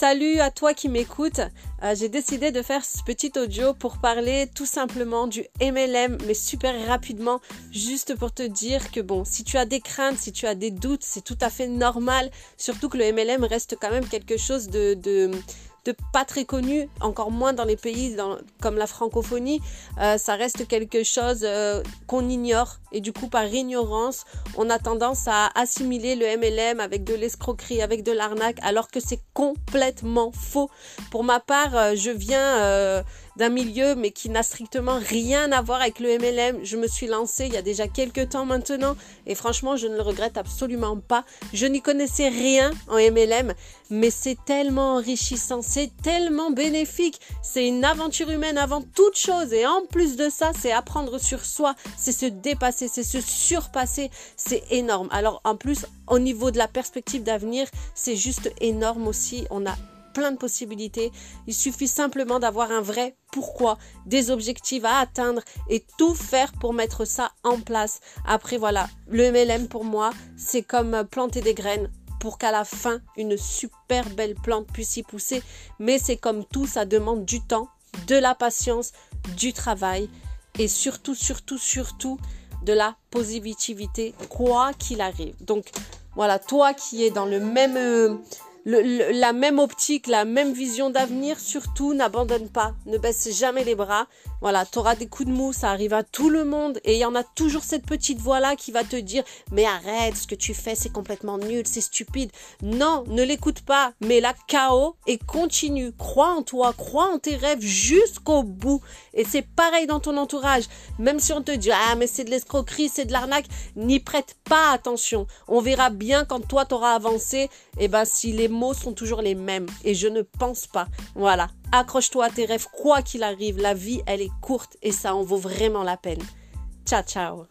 Salut à toi qui m'écoutes. Euh, j'ai décidé de faire ce petit audio pour parler tout simplement du MLM, mais super rapidement, juste pour te dire que bon, si tu as des craintes, si tu as des doutes, c'est tout à fait normal. Surtout que le MLM reste quand même quelque chose de, de de pas très connu, encore moins dans les pays comme la francophonie. Euh, ça reste quelque chose euh, qu'on ignore et du coup par ignorance, on a tendance à assimiler le MLM avec de l'escroquerie, avec de l'arnaque, alors que c'est complètement faux. Pour ma part, euh, je viens d'un milieu mais qui n'a strictement rien à voir avec le MLM. Je me suis lancée il y a déjà quelques temps maintenant et franchement je ne le regrette absolument pas. Je n'y connaissais rien en MLM mais c'est tellement enrichissant, c'est tellement bénéfique. C'est une aventure humaine avant toute chose et en plus de ça c'est apprendre sur soi, c'est se dépasser, c'est se surpasser, c'est énorme. Alors en plus au niveau de la perspective d'avenir c'est juste énorme aussi. On a plein de possibilités. Il suffit simplement d'avoir un vrai pourquoi, des objectifs à atteindre et tout faire pour mettre ça en place. Après, voilà, le MLM pour moi, c'est comme planter des graines pour qu'à la fin, une super belle plante puisse y pousser. Mais c'est comme tout, ça demande du temps, de la patience, du travail et surtout, surtout, surtout de la positivité, quoi qu'il arrive. Donc, voilà, toi qui es dans le même... Euh, la même optique, la même vision d'avenir, surtout n'abandonne pas, ne baisse jamais les bras. Voilà, tu auras des coups de mou, ça arrive à tout le monde et il y en a toujours cette petite voix là qui va te dire "Mais arrête, ce que tu fais c'est complètement nul, c'est stupide." Non, ne l'écoute pas, mets la KO et continue, crois en toi, crois en tes rêves jusqu'au bout. Et c'est pareil dans ton entourage, même si on te dit "Ah, mais c'est de l'escroquerie, c'est de l'arnaque", n'y prête pas attention. On verra bien quand toi t'auras avancé et eh ben si les mots sont toujours les mêmes et je ne pense pas. Voilà, accroche-toi à tes rêves quoi qu'il arrive, la vie elle est courte et ça en vaut vraiment la peine. Ciao ciao